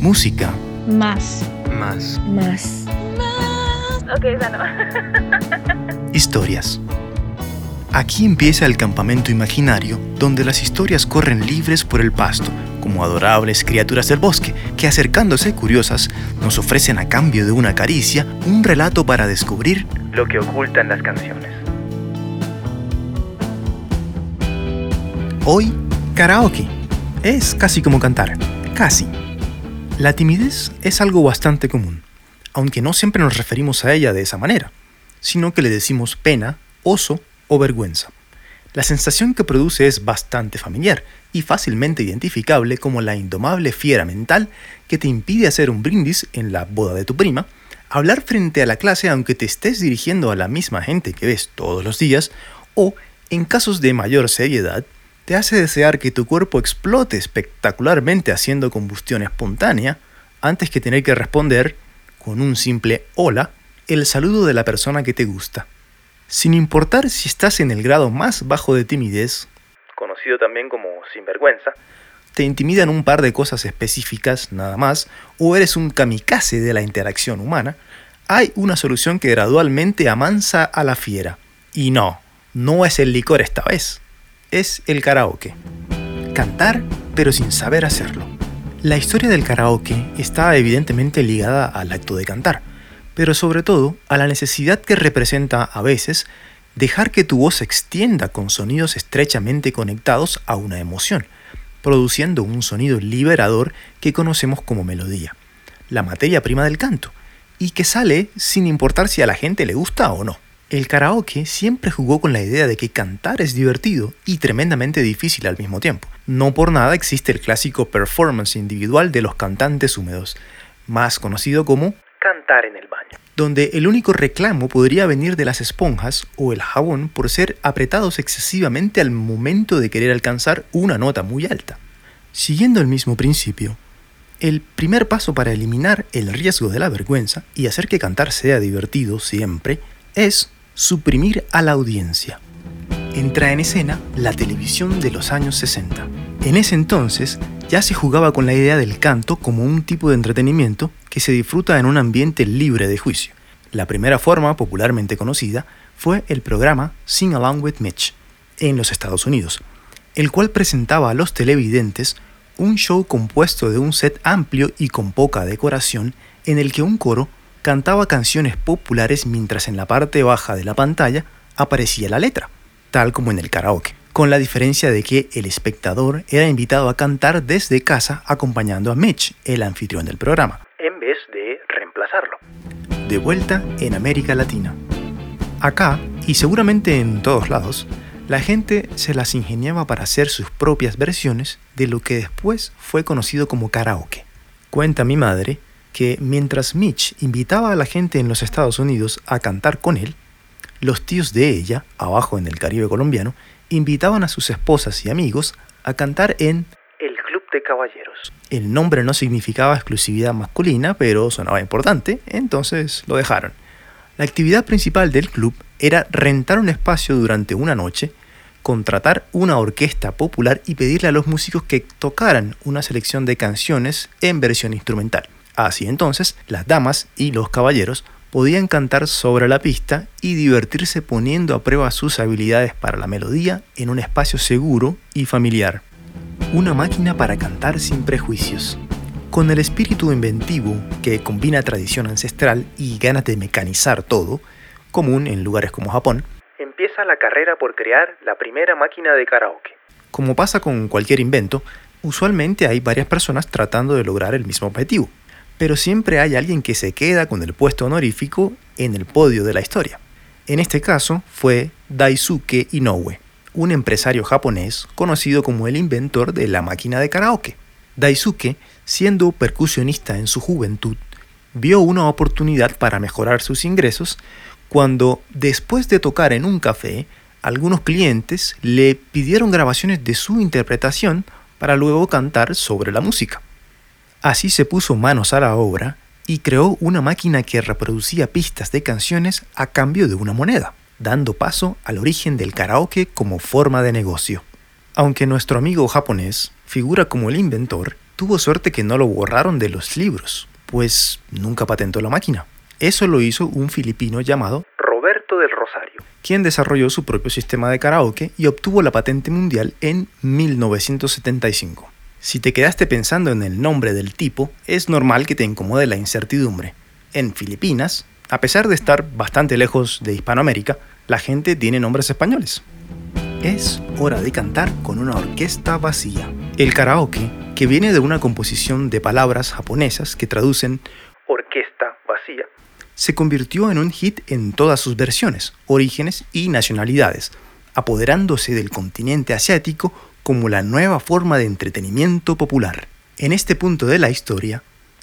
Música. Más. Más. Más. Ok, esa no. Historias. Aquí empieza el campamento imaginario, donde las historias corren libres por el pasto, como adorables criaturas del bosque, que acercándose curiosas, nos ofrecen a cambio de una caricia un relato para descubrir lo que ocultan las canciones. Hoy, karaoke. Es casi como cantar, casi. La timidez es algo bastante común, aunque no siempre nos referimos a ella de esa manera, sino que le decimos pena, oso o vergüenza. La sensación que produce es bastante familiar y fácilmente identificable como la indomable fiera mental que te impide hacer un brindis en la boda de tu prima, hablar frente a la clase aunque te estés dirigiendo a la misma gente que ves todos los días, o, en casos de mayor seriedad, te hace desear que tu cuerpo explote espectacularmente haciendo combustión espontánea antes que tener que responder, con un simple hola, el saludo de la persona que te gusta. Sin importar si estás en el grado más bajo de timidez, conocido también como sinvergüenza, te intimidan un par de cosas específicas nada más, o eres un kamikaze de la interacción humana, hay una solución que gradualmente amansa a la fiera. Y no, no es el licor esta vez es el karaoke. Cantar, pero sin saber hacerlo. La historia del karaoke está evidentemente ligada al acto de cantar, pero sobre todo a la necesidad que representa a veces dejar que tu voz se extienda con sonidos estrechamente conectados a una emoción, produciendo un sonido liberador que conocemos como melodía, la materia prima del canto, y que sale sin importar si a la gente le gusta o no. El karaoke siempre jugó con la idea de que cantar es divertido y tremendamente difícil al mismo tiempo. No por nada existe el clásico performance individual de los cantantes húmedos, más conocido como cantar en el baño, donde el único reclamo podría venir de las esponjas o el jabón por ser apretados excesivamente al momento de querer alcanzar una nota muy alta. Siguiendo el mismo principio, el primer paso para eliminar el riesgo de la vergüenza y hacer que cantar sea divertido siempre es suprimir a la audiencia. Entra en escena la televisión de los años 60. En ese entonces ya se jugaba con la idea del canto como un tipo de entretenimiento que se disfruta en un ambiente libre de juicio. La primera forma popularmente conocida fue el programa Sing Along with Mitch en los Estados Unidos, el cual presentaba a los televidentes un show compuesto de un set amplio y con poca decoración en el que un coro cantaba canciones populares mientras en la parte baja de la pantalla aparecía la letra, tal como en el karaoke, con la diferencia de que el espectador era invitado a cantar desde casa acompañando a Mitch, el anfitrión del programa, en vez de reemplazarlo. De vuelta en América Latina. Acá, y seguramente en todos lados, la gente se las ingeniaba para hacer sus propias versiones de lo que después fue conocido como karaoke. Cuenta mi madre que mientras Mitch invitaba a la gente en los Estados Unidos a cantar con él, los tíos de ella, abajo en el Caribe colombiano, invitaban a sus esposas y amigos a cantar en el Club de Caballeros. El nombre no significaba exclusividad masculina, pero sonaba importante, entonces lo dejaron. La actividad principal del club era rentar un espacio durante una noche, contratar una orquesta popular y pedirle a los músicos que tocaran una selección de canciones en versión instrumental. Así entonces, las damas y los caballeros podían cantar sobre la pista y divertirse poniendo a prueba sus habilidades para la melodía en un espacio seguro y familiar. Una máquina para cantar sin prejuicios. Con el espíritu inventivo que combina tradición ancestral y ganas de mecanizar todo, común en lugares como Japón, empieza la carrera por crear la primera máquina de karaoke. Como pasa con cualquier invento, usualmente hay varias personas tratando de lograr el mismo objetivo pero siempre hay alguien que se queda con el puesto honorífico en el podio de la historia. En este caso fue Daisuke Inoue, un empresario japonés conocido como el inventor de la máquina de karaoke. Daisuke, siendo percusionista en su juventud, vio una oportunidad para mejorar sus ingresos cuando, después de tocar en un café, algunos clientes le pidieron grabaciones de su interpretación para luego cantar sobre la música. Así se puso manos a la obra y creó una máquina que reproducía pistas de canciones a cambio de una moneda, dando paso al origen del karaoke como forma de negocio. Aunque nuestro amigo japonés figura como el inventor, Tuvo suerte que no lo borraron de los libros, pues nunca patentó la máquina. Eso lo hizo un filipino llamado Roberto del Rosario, quien desarrolló su propio sistema de karaoke y obtuvo la patente mundial en 1975. Si te quedaste pensando en el nombre del tipo, es normal que te incomode la incertidumbre. En Filipinas, a pesar de estar bastante lejos de Hispanoamérica, la gente tiene nombres españoles. Es hora de cantar con una orquesta vacía. El karaoke, que viene de una composición de palabras japonesas que traducen orquesta vacía, se convirtió en un hit en todas sus versiones, orígenes y nacionalidades, apoderándose del continente asiático como la nueva forma de entretenimiento popular. En este punto de la historia,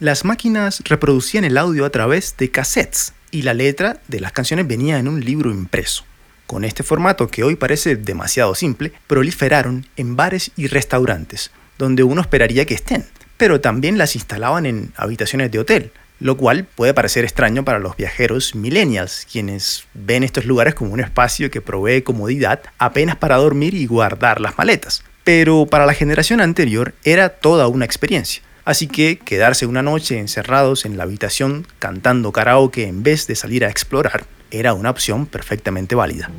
las máquinas reproducían el audio a través de cassettes y la letra de las canciones venía en un libro impreso. Con este formato que hoy parece demasiado simple, proliferaron en bares y restaurantes, donde uno esperaría que estén, pero también las instalaban en habitaciones de hotel, lo cual puede parecer extraño para los viajeros millennials, quienes ven estos lugares como un espacio que provee comodidad apenas para dormir y guardar las maletas. Pero para la generación anterior era toda una experiencia. Así que quedarse una noche encerrados en la habitación cantando karaoke en vez de salir a explorar era una opción perfectamente válida.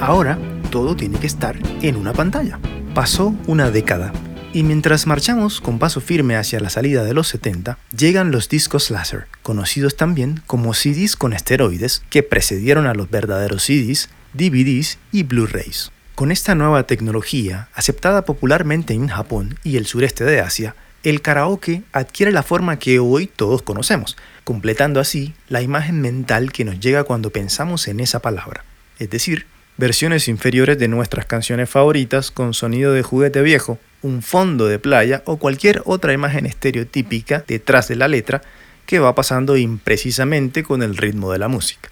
Ahora todo tiene que estar en una pantalla. Pasó una década y mientras marchamos con paso firme hacia la salida de los 70, llegan los discos láser, conocidos también como CDs con esteroides, que precedieron a los verdaderos CDs, DVDs y Blu-rays. Con esta nueva tecnología, aceptada popularmente en Japón y el sureste de Asia, el karaoke adquiere la forma que hoy todos conocemos, completando así la imagen mental que nos llega cuando pensamos en esa palabra, es decir, versiones inferiores de nuestras canciones favoritas con sonido de juguete viejo, un fondo de playa o cualquier otra imagen estereotípica detrás de la letra que va pasando imprecisamente con el ritmo de la música.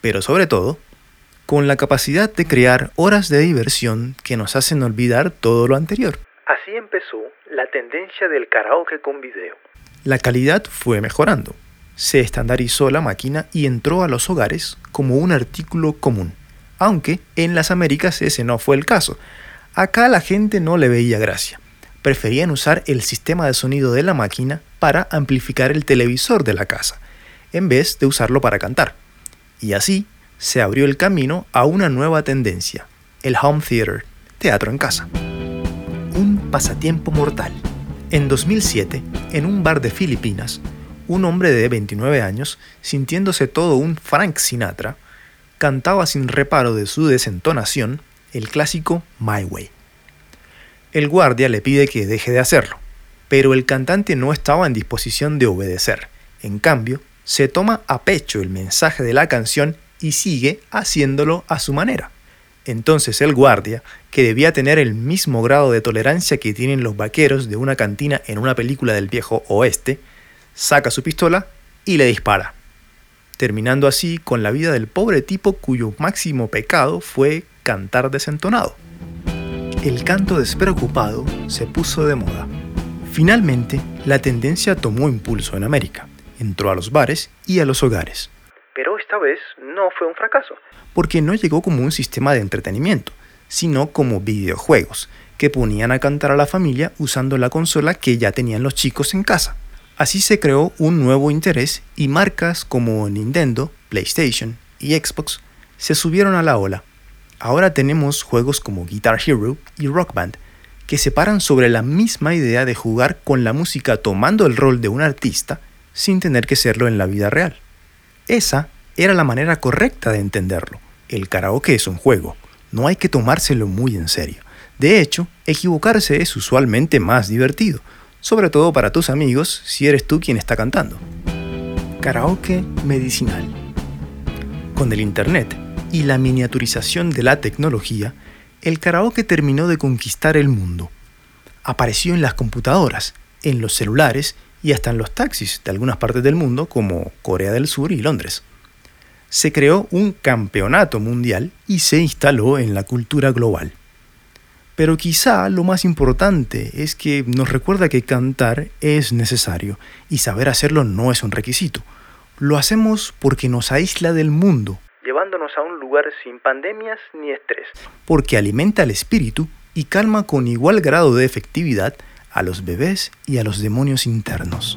Pero sobre todo, con la capacidad de crear horas de diversión que nos hacen olvidar todo lo anterior. Así empezó la tendencia del karaoke con video. La calidad fue mejorando se estandarizó la máquina y entró a los hogares como un artículo común, aunque en las Américas ese no fue el caso. Acá la gente no le veía gracia. Preferían usar el sistema de sonido de la máquina para amplificar el televisor de la casa, en vez de usarlo para cantar. Y así se abrió el camino a una nueva tendencia, el home theater, teatro en casa. Un pasatiempo mortal. En 2007, en un bar de Filipinas, un hombre de 29 años, sintiéndose todo un Frank Sinatra, cantaba sin reparo de su desentonación el clásico My Way. El guardia le pide que deje de hacerlo, pero el cantante no estaba en disposición de obedecer. En cambio, se toma a pecho el mensaje de la canción y sigue haciéndolo a su manera. Entonces el guardia, que debía tener el mismo grado de tolerancia que tienen los vaqueros de una cantina en una película del viejo oeste, saca su pistola y le dispara, terminando así con la vida del pobre tipo cuyo máximo pecado fue cantar desentonado. El canto despreocupado se puso de moda. Finalmente, la tendencia tomó impulso en América, entró a los bares y a los hogares. Pero esta vez no fue un fracaso, porque no llegó como un sistema de entretenimiento, sino como videojuegos, que ponían a cantar a la familia usando la consola que ya tenían los chicos en casa. Así se creó un nuevo interés y marcas como Nintendo, PlayStation y Xbox se subieron a la ola. Ahora tenemos juegos como Guitar Hero y Rock Band que se paran sobre la misma idea de jugar con la música tomando el rol de un artista sin tener que serlo en la vida real. Esa era la manera correcta de entenderlo. El karaoke es un juego, no hay que tomárselo muy en serio. De hecho, equivocarse es usualmente más divertido, sobre todo para tus amigos si eres tú quien está cantando. Karaoke medicinal. Con el Internet y la miniaturización de la tecnología, el karaoke terminó de conquistar el mundo. Apareció en las computadoras, en los celulares y hasta en los taxis de algunas partes del mundo como Corea del Sur y Londres. Se creó un campeonato mundial y se instaló en la cultura global. Pero quizá lo más importante es que nos recuerda que cantar es necesario y saber hacerlo no es un requisito. Lo hacemos porque nos aísla del mundo, llevándonos a un lugar sin pandemias ni estrés. Porque alimenta el espíritu y calma con igual grado de efectividad a los bebés y a los demonios internos.